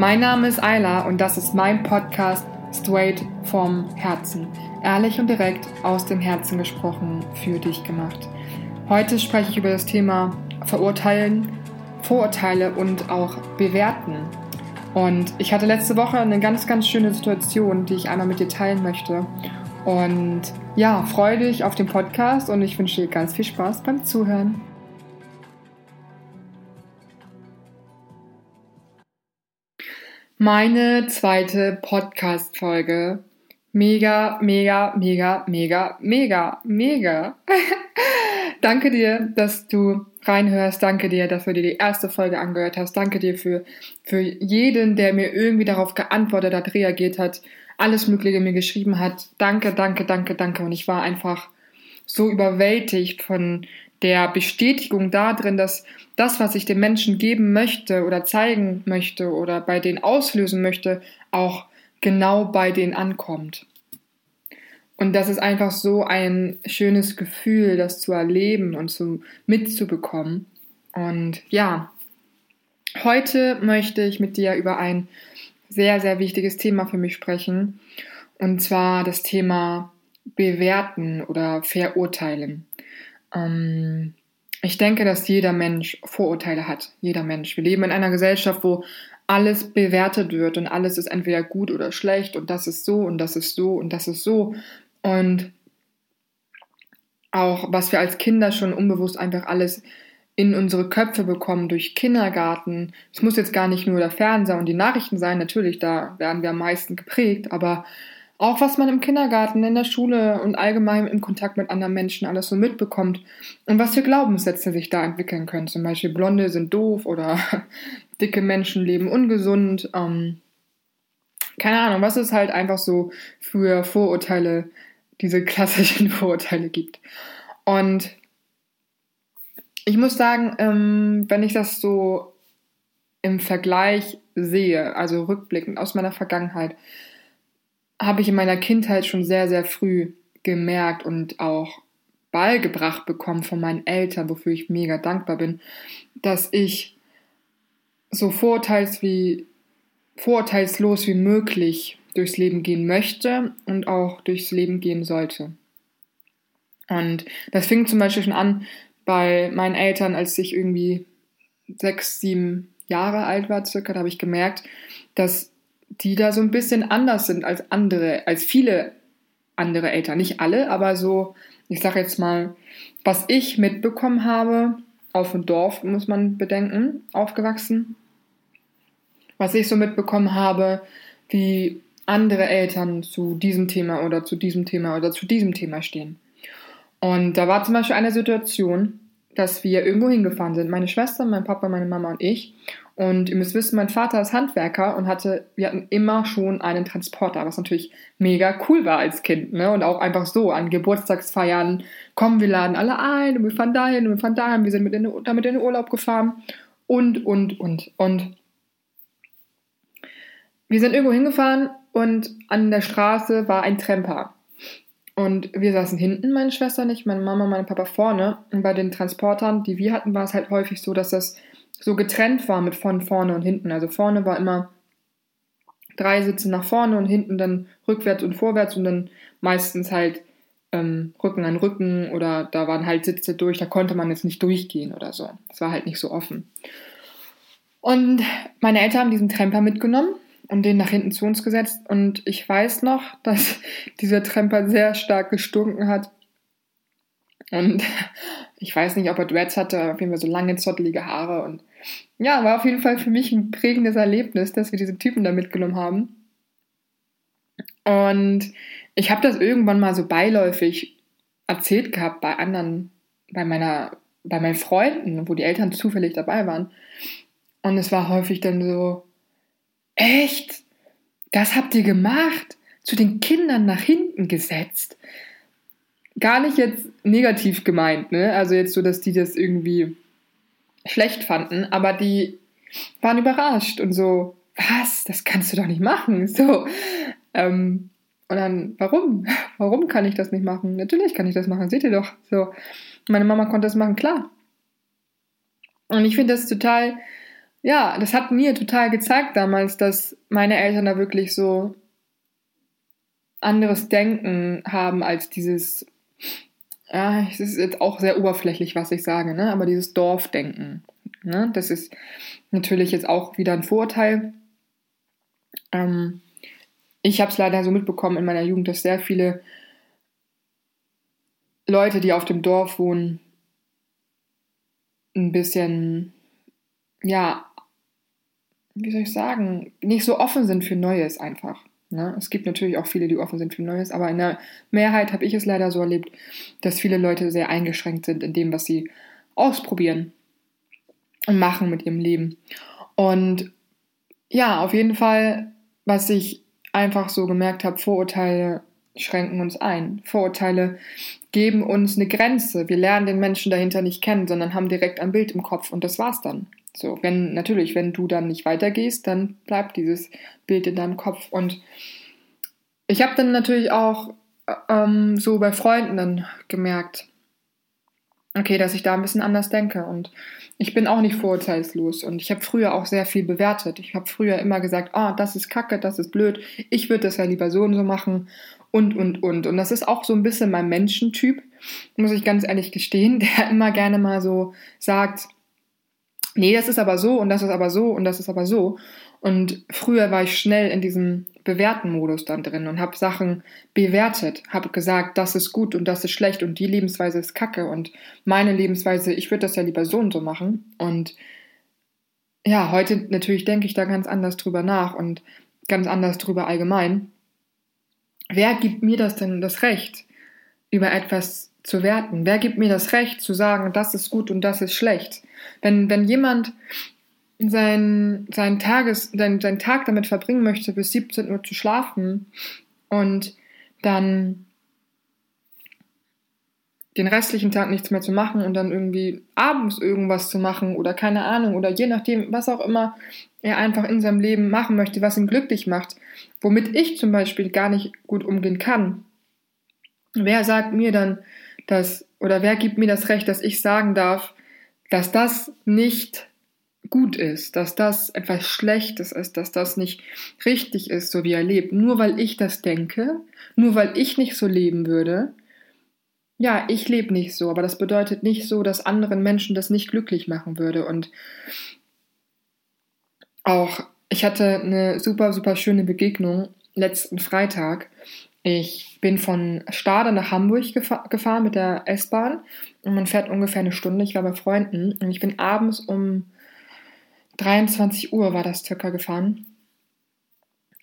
Mein Name ist Ayla und das ist mein Podcast Straight vom Herzen. Ehrlich und direkt aus dem Herzen gesprochen, für dich gemacht. Heute spreche ich über das Thema Verurteilen, Vorurteile und auch Bewerten. Und ich hatte letzte Woche eine ganz, ganz schöne Situation, die ich einmal mit dir teilen möchte. Und ja, freue dich auf den Podcast und ich wünsche dir ganz viel Spaß beim Zuhören. Meine zweite Podcast-Folge. Mega, mega, mega, mega, mega, mega. Danke dir, dass du reinhörst. Danke dir, dass du dir die erste Folge angehört hast. Danke dir für, für jeden, der mir irgendwie darauf geantwortet hat, reagiert hat, alles Mögliche mir geschrieben hat. Danke, danke, danke, danke. Und ich war einfach so überwältigt von der Bestätigung darin, dass das, was ich den Menschen geben möchte oder zeigen möchte oder bei denen auslösen möchte, auch genau bei denen ankommt. Und das ist einfach so ein schönes Gefühl, das zu erleben und zu, mitzubekommen. Und ja, heute möchte ich mit dir über ein sehr, sehr wichtiges Thema für mich sprechen. Und zwar das Thema bewerten oder verurteilen. Ähm, ich denke, dass jeder Mensch Vorurteile hat. Jeder Mensch. Wir leben in einer Gesellschaft, wo alles bewertet wird und alles ist entweder gut oder schlecht und das ist so und das ist so und das ist so. Und auch was wir als Kinder schon unbewusst einfach alles in unsere Köpfe bekommen durch Kindergarten. Es muss jetzt gar nicht nur der Fernseher und die Nachrichten sein, natürlich, da werden wir am meisten geprägt, aber auch was man im Kindergarten, in der Schule und allgemein im Kontakt mit anderen Menschen alles so mitbekommt und was für Glaubenssätze sich da entwickeln können. Zum Beispiel Blonde sind doof oder dicke Menschen leben ungesund. Ähm, keine Ahnung, was es halt einfach so für Vorurteile, diese klassischen Vorurteile gibt. Und ich muss sagen, ähm, wenn ich das so im Vergleich sehe, also rückblickend aus meiner Vergangenheit, habe ich in meiner Kindheit schon sehr, sehr früh gemerkt und auch beigebracht bekommen von meinen Eltern, wofür ich mega dankbar bin, dass ich so vorurteils wie, vorurteilslos wie möglich durchs Leben gehen möchte und auch durchs Leben gehen sollte. Und das fing zum Beispiel schon an bei meinen Eltern, als ich irgendwie sechs, sieben Jahre alt war, circa, da habe ich gemerkt, dass die da so ein bisschen anders sind als andere, als viele andere Eltern. Nicht alle, aber so, ich sage jetzt mal, was ich mitbekommen habe, auf dem Dorf muss man bedenken, aufgewachsen, was ich so mitbekommen habe, wie andere Eltern zu diesem Thema oder zu diesem Thema oder zu diesem Thema stehen. Und da war zum Beispiel eine Situation, dass wir irgendwo hingefahren sind. Meine Schwester, mein Papa, meine Mama und ich. Und ihr müsst wissen, mein Vater ist Handwerker und hatte, wir hatten immer schon einen Transporter, was natürlich mega cool war als Kind, ne? Und auch einfach so an Geburtstagsfeiern, kommen, wir laden alle ein und wir fahren dahin und wir fahren dahin, wir sind mit in, damit in den Urlaub gefahren und, und, und. Und wir sind irgendwo hingefahren und an der Straße war ein Tremper. Und wir saßen hinten, meine Schwester nicht, meine Mama, mein Papa vorne. Und bei den Transportern, die wir hatten, war es halt häufig so, dass das so getrennt war mit von vorne und hinten. Also vorne war immer drei Sitze nach vorne und hinten dann rückwärts und vorwärts und dann meistens halt ähm, Rücken an Rücken oder da waren halt Sitze durch, da konnte man jetzt nicht durchgehen oder so. Das war halt nicht so offen. Und meine Eltern haben diesen Tremper mitgenommen und den nach hinten zu uns gesetzt. Und ich weiß noch, dass dieser Tremper sehr stark gestunken hat. Und ich weiß nicht, ob er Dreads hatte, auf jeden Fall so lange, zottelige Haare. Und ja, war auf jeden Fall für mich ein prägendes Erlebnis, dass wir diesen Typen da mitgenommen haben. Und ich habe das irgendwann mal so beiläufig erzählt gehabt bei anderen, bei meiner, bei meinen Freunden, wo die Eltern zufällig dabei waren. Und es war häufig dann so, Echt? Das habt ihr gemacht? Zu den Kindern nach hinten gesetzt? Gar nicht jetzt negativ gemeint, ne? Also jetzt so, dass die das irgendwie schlecht fanden, aber die waren überrascht und so, was? Das kannst du doch nicht machen. So. Ähm, und dann, warum? Warum kann ich das nicht machen? Natürlich kann ich das machen, seht ihr doch. So. Meine Mama konnte das machen, klar. Und ich finde das total ja, das hat mir total gezeigt damals, dass meine Eltern da wirklich so anderes Denken haben als dieses, ja, es ist jetzt auch sehr oberflächlich, was ich sage, ne? aber dieses Dorfdenken. Ne? Das ist natürlich jetzt auch wieder ein Vorurteil. Ähm, ich habe es leider so mitbekommen in meiner Jugend, dass sehr viele Leute, die auf dem Dorf wohnen, ein bisschen, ja, wie soll ich sagen, nicht so offen sind für Neues einfach. Ne? Es gibt natürlich auch viele, die offen sind für Neues, aber in der Mehrheit habe ich es leider so erlebt, dass viele Leute sehr eingeschränkt sind in dem, was sie ausprobieren und machen mit ihrem Leben. Und ja, auf jeden Fall, was ich einfach so gemerkt habe, Vorurteile schränken uns ein. Vorurteile geben uns eine Grenze. Wir lernen den Menschen dahinter nicht kennen, sondern haben direkt ein Bild im Kopf und das war's dann. So, wenn natürlich, wenn du dann nicht weitergehst, dann bleibt dieses Bild in deinem Kopf. Und ich habe dann natürlich auch ähm, so bei Freunden dann gemerkt, okay, dass ich da ein bisschen anders denke. Und ich bin auch nicht vorurteilslos. Und ich habe früher auch sehr viel bewertet. Ich habe früher immer gesagt, oh, das ist kacke, das ist blöd. Ich würde das ja lieber so und so machen. Und, und, und. Und das ist auch so ein bisschen mein Menschentyp, muss ich ganz ehrlich gestehen, der immer gerne mal so sagt, nee, das ist aber so und das ist aber so und das ist aber so. Und früher war ich schnell in diesem bewerten Modus dann drin und habe Sachen bewertet, habe gesagt, das ist gut und das ist schlecht und die Lebensweise ist kacke und meine Lebensweise, ich würde das ja lieber so und so machen. Und ja, heute natürlich denke ich da ganz anders drüber nach und ganz anders drüber allgemein. Wer gibt mir das denn das Recht, über etwas zu werten? Wer gibt mir das Recht zu sagen, das ist gut und das ist schlecht? Wenn, wenn jemand sein, sein, Tages, sein, seinen Tag damit verbringen möchte, bis 17 Uhr zu schlafen und dann den restlichen Tag nichts mehr zu machen und dann irgendwie abends irgendwas zu machen oder keine Ahnung oder je nachdem, was auch immer er einfach in seinem Leben machen möchte, was ihn glücklich macht, womit ich zum Beispiel gar nicht gut umgehen kann. Wer sagt mir dann, dass, oder wer gibt mir das Recht, dass ich sagen darf, dass das nicht gut ist, dass das etwas Schlechtes ist, dass das nicht richtig ist, so wie er lebt, nur weil ich das denke, nur weil ich nicht so leben würde. Ja, ich lebe nicht so, aber das bedeutet nicht so, dass anderen Menschen das nicht glücklich machen würde. Und auch, ich hatte eine super, super schöne Begegnung letzten Freitag. Ich bin von Stade nach Hamburg gefahr, gefahren mit der S-Bahn und man fährt ungefähr eine Stunde. Ich war bei Freunden und ich bin abends um 23 Uhr war das circa gefahren.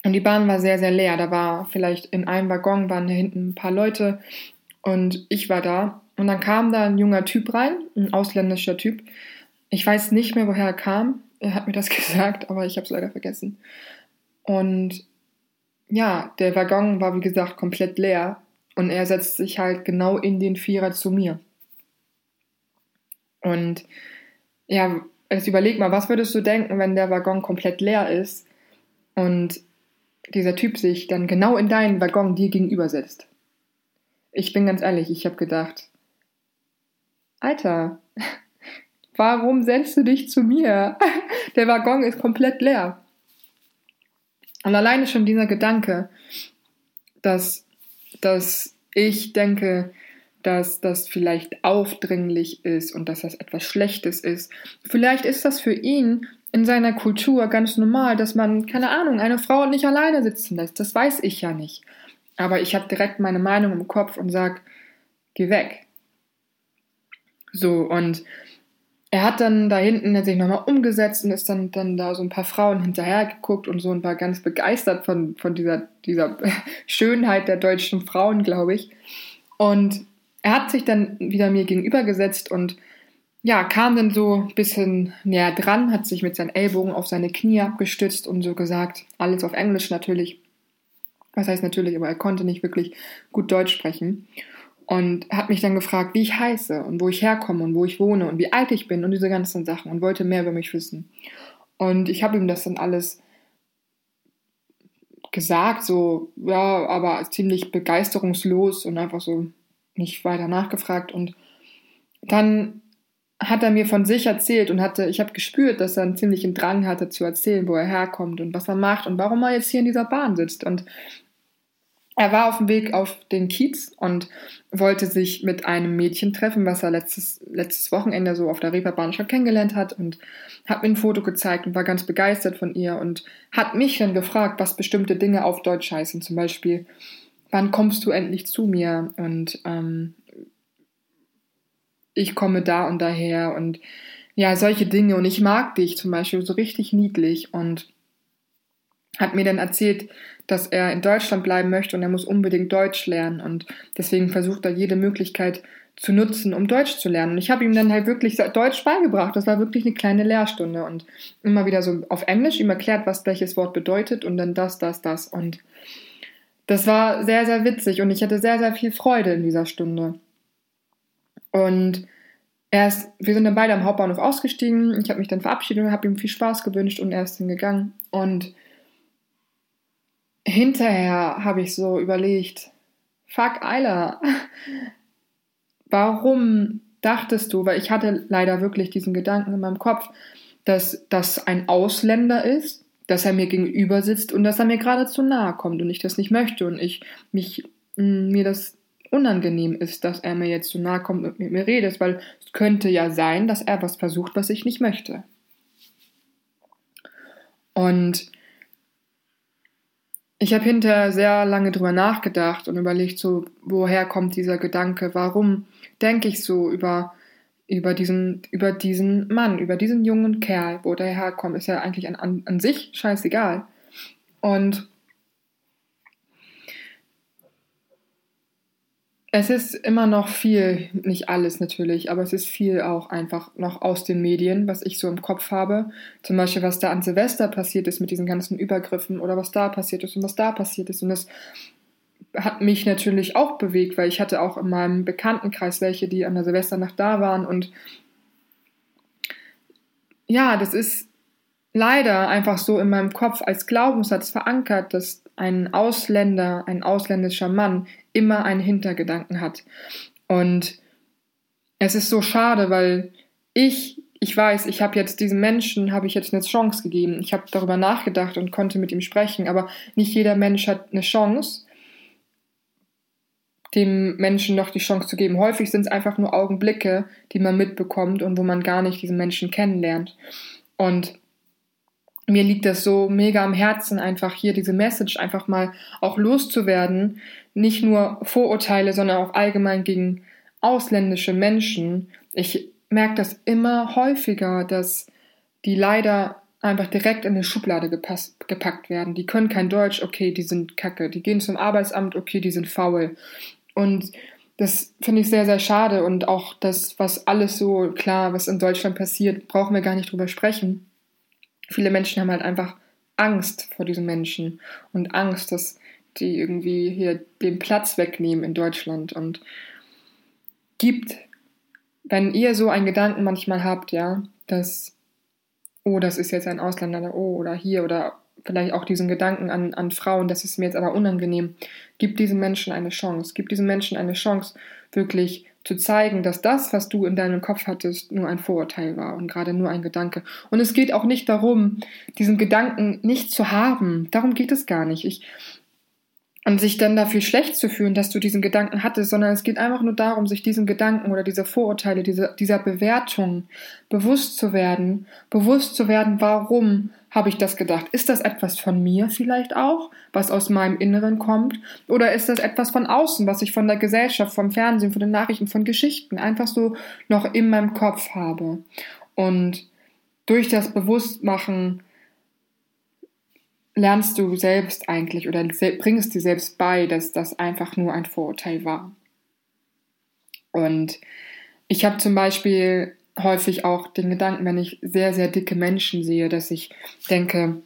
Und die Bahn war sehr, sehr leer. Da war vielleicht in einem Waggon waren da hinten ein paar Leute und ich war da. Und dann kam da ein junger Typ rein, ein ausländischer Typ. Ich weiß nicht mehr, woher er kam. Er hat mir das gesagt, aber ich habe es leider vergessen. Und ja, der Waggon war wie gesagt komplett leer und er setzt sich halt genau in den Vierer zu mir. Und ja, jetzt überleg mal, was würdest du denken, wenn der Waggon komplett leer ist und dieser Typ sich dann genau in deinen Waggon dir gegenüber setzt? Ich bin ganz ehrlich, ich habe gedacht, Alter, warum setzt du dich zu mir? Der Waggon ist komplett leer. Und alleine schon dieser Gedanke, dass, dass ich denke, dass das vielleicht aufdringlich ist und dass das etwas Schlechtes ist. Vielleicht ist das für ihn in seiner Kultur ganz normal, dass man, keine Ahnung, eine Frau nicht alleine sitzen lässt. Das weiß ich ja nicht. Aber ich habe direkt meine Meinung im Kopf und sag, geh weg. So, und er hat dann da hinten hat sich nochmal umgesetzt und ist dann, dann da so ein paar Frauen hinterher geguckt und so und war ganz begeistert von, von dieser, dieser Schönheit der deutschen Frauen, glaube ich. Und er hat sich dann wieder mir gegenübergesetzt und ja, kam dann so ein bisschen näher dran, hat sich mit seinen Ellbogen auf seine Knie abgestützt und so gesagt, alles auf Englisch natürlich. Was heißt natürlich, aber er konnte nicht wirklich gut Deutsch sprechen. Und hat mich dann gefragt, wie ich heiße und wo ich herkomme und wo ich wohne und wie alt ich bin und diese ganzen Sachen und wollte mehr über mich wissen. Und ich habe ihm das dann alles gesagt, so, ja, aber ziemlich begeisterungslos und einfach so, nicht weiter nachgefragt und dann hat er mir von sich erzählt und hatte, ich habe gespürt, dass er einen ziemlichen Drang hatte zu erzählen, wo er herkommt und was er macht und warum er jetzt hier in dieser Bahn sitzt. Und er war auf dem Weg auf den Kiez und wollte sich mit einem Mädchen treffen, was er letztes, letztes Wochenende so auf der Reeperbahn schon kennengelernt hat und hat mir ein Foto gezeigt und war ganz begeistert von ihr und hat mich dann gefragt, was bestimmte Dinge auf Deutsch heißen. Zum Beispiel, wann kommst du endlich zu mir? Und ähm, ich komme da und daher und ja, solche Dinge. Und ich mag dich zum Beispiel so richtig niedlich und hat mir dann erzählt, dass er in Deutschland bleiben möchte und er muss unbedingt Deutsch lernen und deswegen versucht er jede Möglichkeit zu nutzen, um Deutsch zu lernen. Und ich habe ihm dann halt wirklich Deutsch beigebracht. Das war wirklich eine kleine Lehrstunde und immer wieder so auf Englisch ihm erklärt, was welches Wort bedeutet und dann das, das, das. Und das war sehr, sehr witzig und ich hatte sehr, sehr viel Freude in dieser Stunde. Und erst, wir sind dann beide am Hauptbahnhof ausgestiegen. Ich habe mich dann verabschiedet und habe ihm viel Spaß gewünscht und er ist hingegangen. Und hinterher habe ich so überlegt, fuck Eiler, warum dachtest du, weil ich hatte leider wirklich diesen Gedanken in meinem Kopf, dass das ein Ausländer ist, dass er mir gegenüber sitzt und dass er mir gerade zu nahe kommt und ich das nicht möchte und ich mich mir das unangenehm ist, dass er mir jetzt zu nahe kommt und mit mir redet, weil es könnte ja sein, dass er was versucht, was ich nicht möchte. Und ich habe hinterher sehr lange drüber nachgedacht und überlegt, so, woher kommt dieser Gedanke, warum denke ich so über, über, diesen, über diesen Mann, über diesen jungen Kerl, wo der herkommt, ist ja eigentlich an, an, an sich scheißegal. Und Es ist immer noch viel, nicht alles natürlich, aber es ist viel auch einfach noch aus den Medien, was ich so im Kopf habe. Zum Beispiel, was da an Silvester passiert ist mit diesen ganzen Übergriffen oder was da passiert ist und was da passiert ist. Und das hat mich natürlich auch bewegt, weil ich hatte auch in meinem Bekanntenkreis welche, die an der Silvesternacht da waren. Und ja, das ist leider einfach so in meinem Kopf als Glaubenssatz verankert, dass ein Ausländer, ein ausländischer Mann immer einen Hintergedanken hat. Und es ist so schade, weil ich, ich weiß, ich habe jetzt diesem Menschen, habe ich jetzt eine Chance gegeben. Ich habe darüber nachgedacht und konnte mit ihm sprechen, aber nicht jeder Mensch hat eine Chance, dem Menschen noch die Chance zu geben. Häufig sind es einfach nur Augenblicke, die man mitbekommt und wo man gar nicht diesen Menschen kennenlernt. Und mir liegt das so mega am Herzen, einfach hier diese Message einfach mal auch loszuwerden. Nicht nur Vorurteile, sondern auch allgemein gegen ausländische Menschen. Ich merke das immer häufiger, dass die leider einfach direkt in eine Schublade gepasst, gepackt werden. Die können kein Deutsch, okay, die sind kacke. Die gehen zum Arbeitsamt, okay, die sind faul. Und das finde ich sehr, sehr schade. Und auch das, was alles so, klar, was in Deutschland passiert, brauchen wir gar nicht drüber sprechen viele Menschen haben halt einfach Angst vor diesen Menschen und Angst, dass die irgendwie hier den Platz wegnehmen in Deutschland und gibt, wenn ihr so einen Gedanken manchmal habt, ja, dass, oh, das ist jetzt ein Ausländer, oh, oder hier, oder vielleicht auch diesen Gedanken an, an Frauen, das ist mir jetzt aber unangenehm, gibt diesen Menschen eine Chance, gibt diesen Menschen eine Chance, wirklich zu zeigen, dass das, was du in deinem Kopf hattest, nur ein Vorurteil war und gerade nur ein Gedanke. Und es geht auch nicht darum, diesen Gedanken nicht zu haben. Darum geht es gar nicht. Ich, und sich dann dafür schlecht zu fühlen, dass du diesen Gedanken hattest, sondern es geht einfach nur darum, sich diesen Gedanken oder dieser Vorurteile, diese, dieser Bewertung bewusst zu werden, bewusst zu werden, warum habe ich das gedacht? Ist das etwas von mir vielleicht auch, was aus meinem Inneren kommt? Oder ist das etwas von außen, was ich von der Gesellschaft, vom Fernsehen, von den Nachrichten, von Geschichten einfach so noch in meinem Kopf habe? Und durch das Bewusstmachen lernst du selbst eigentlich oder bringst dir selbst bei, dass das einfach nur ein Vorurteil war. Und ich habe zum Beispiel häufig auch den Gedanken, wenn ich sehr, sehr dicke Menschen sehe, dass ich denke,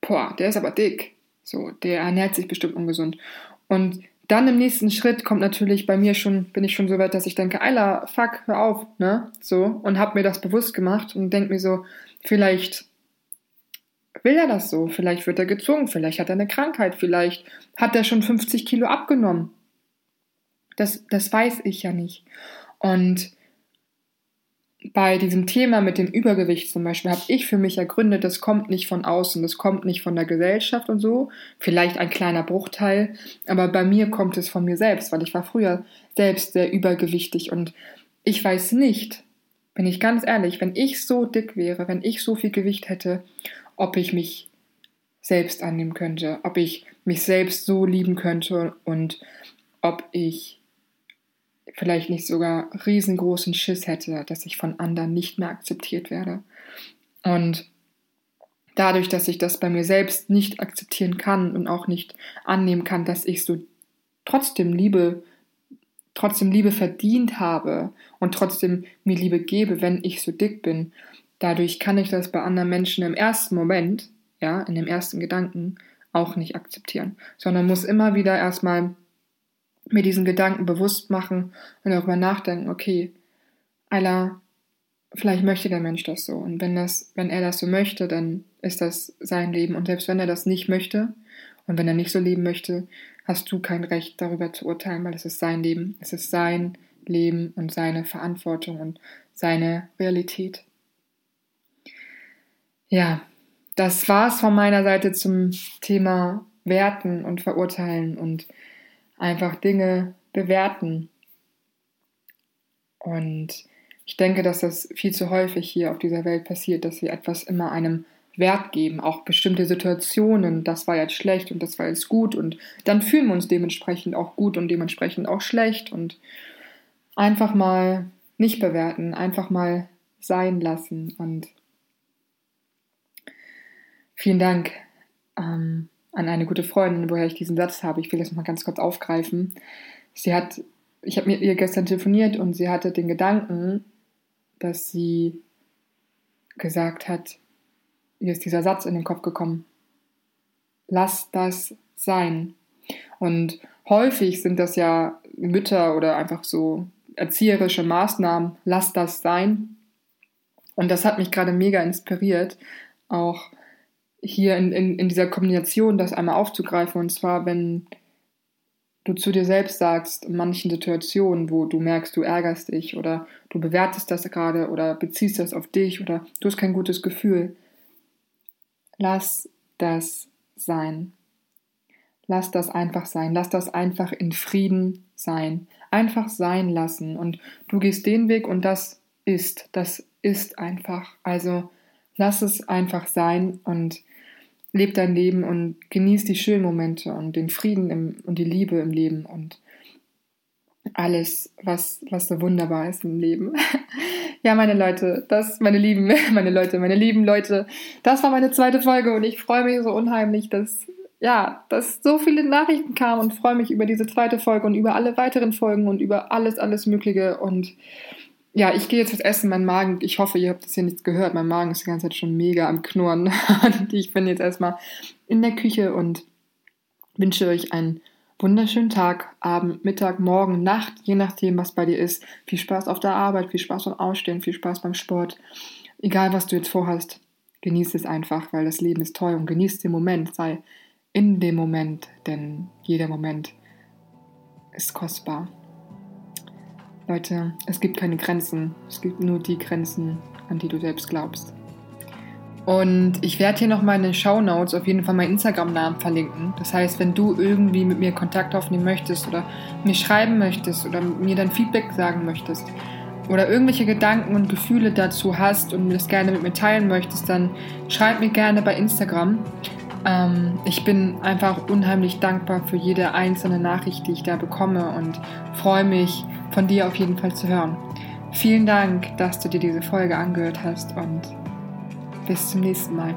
boah, der ist aber dick. So, der ernährt sich bestimmt ungesund. Und dann im nächsten Schritt kommt natürlich bei mir schon, bin ich schon so weit, dass ich denke, Alter, fuck, hör auf, ne? So, und hab mir das bewusst gemacht und denk mir so, vielleicht will er das so? Vielleicht wird er gezwungen, vielleicht hat er eine Krankheit, vielleicht hat er schon 50 Kilo abgenommen. Das, das weiß ich ja nicht. Und bei diesem Thema mit dem Übergewicht zum Beispiel habe ich für mich ergründet, das kommt nicht von außen, das kommt nicht von der Gesellschaft und so, vielleicht ein kleiner Bruchteil, aber bei mir kommt es von mir selbst, weil ich war früher selbst sehr übergewichtig. Und ich weiß nicht, bin ich ganz ehrlich, wenn ich so dick wäre, wenn ich so viel Gewicht hätte, ob ich mich selbst annehmen könnte, ob ich mich selbst so lieben könnte und ob ich vielleicht nicht sogar riesengroßen Schiss hätte, dass ich von anderen nicht mehr akzeptiert werde. Und dadurch, dass ich das bei mir selbst nicht akzeptieren kann und auch nicht annehmen kann, dass ich so trotzdem Liebe, trotzdem Liebe verdient habe und trotzdem mir Liebe gebe, wenn ich so dick bin, dadurch kann ich das bei anderen Menschen im ersten Moment, ja, in dem ersten Gedanken auch nicht akzeptieren, sondern muss immer wieder erstmal mir diesen Gedanken bewusst machen und darüber nachdenken, okay, Ayla, vielleicht möchte der Mensch das so. Und wenn das, wenn er das so möchte, dann ist das sein Leben. Und selbst wenn er das nicht möchte und wenn er nicht so leben möchte, hast du kein Recht darüber zu urteilen, weil es ist sein Leben. Es ist sein Leben und seine Verantwortung und seine Realität. Ja, das war's von meiner Seite zum Thema Werten und Verurteilen und einfach Dinge bewerten. Und ich denke, dass das viel zu häufig hier auf dieser Welt passiert, dass wir etwas immer einem Wert geben, auch bestimmte Situationen, das war jetzt schlecht und das war jetzt gut und dann fühlen wir uns dementsprechend auch gut und dementsprechend auch schlecht und einfach mal nicht bewerten, einfach mal sein lassen und vielen Dank. Ähm, an eine gute Freundin, woher ich diesen Satz habe. Ich will das mal ganz kurz aufgreifen. Sie hat, ich habe mit ihr gestern telefoniert und sie hatte den Gedanken, dass sie gesagt hat, ihr ist dieser Satz in den Kopf gekommen. Lass das sein. Und häufig sind das ja Mütter oder einfach so erzieherische Maßnahmen. Lass das sein. Und das hat mich gerade mega inspiriert, auch hier in, in, in dieser Kombination das einmal aufzugreifen. Und zwar, wenn du zu dir selbst sagst, in manchen Situationen, wo du merkst, du ärgerst dich oder du bewertest das gerade oder beziehst das auf dich oder du hast kein gutes Gefühl, lass das sein. Lass das einfach sein. Lass das einfach in Frieden sein. Einfach sein lassen. Und du gehst den Weg und das ist. Das ist einfach. Also lass es einfach sein und leb dein Leben und genieß die schönen Momente und den Frieden im, und die Liebe im Leben und alles, was, was so wunderbar ist im Leben. ja, meine Leute, das, meine lieben, meine Leute, meine lieben Leute, das war meine zweite Folge und ich freue mich so unheimlich, dass, ja, dass so viele Nachrichten kamen und freue mich über diese zweite Folge und über alle weiteren Folgen und über alles, alles Mögliche und ja, ich gehe jetzt was essen. Mein Magen, ich hoffe, ihr habt das hier nichts gehört. Mein Magen ist die ganze Zeit schon mega am Knurren. Und ich bin jetzt erstmal in der Küche und wünsche euch einen wunderschönen Tag, Abend, Mittag, Morgen, Nacht, je nachdem, was bei dir ist. Viel Spaß auf der Arbeit, viel Spaß beim Ausstehen, viel Spaß beim Sport. Egal, was du jetzt vorhast, genieß es einfach, weil das Leben ist toll und genieß den Moment. Sei in dem Moment, denn jeder Moment ist kostbar. Leute, es gibt keine Grenzen. Es gibt nur die Grenzen, an die du selbst glaubst. Und ich werde hier noch meine Show Notes auf jeden Fall meinen Instagram-Namen verlinken. Das heißt, wenn du irgendwie mit mir Kontakt aufnehmen möchtest oder mir schreiben möchtest oder mir dein Feedback sagen möchtest oder irgendwelche Gedanken und Gefühle dazu hast und das gerne mit mir teilen möchtest, dann schreib mir gerne bei Instagram. Ähm, ich bin einfach unheimlich dankbar für jede einzelne Nachricht, die ich da bekomme und freue mich, von dir auf jeden Fall zu hören. Vielen Dank, dass du dir diese Folge angehört hast und bis zum nächsten Mal.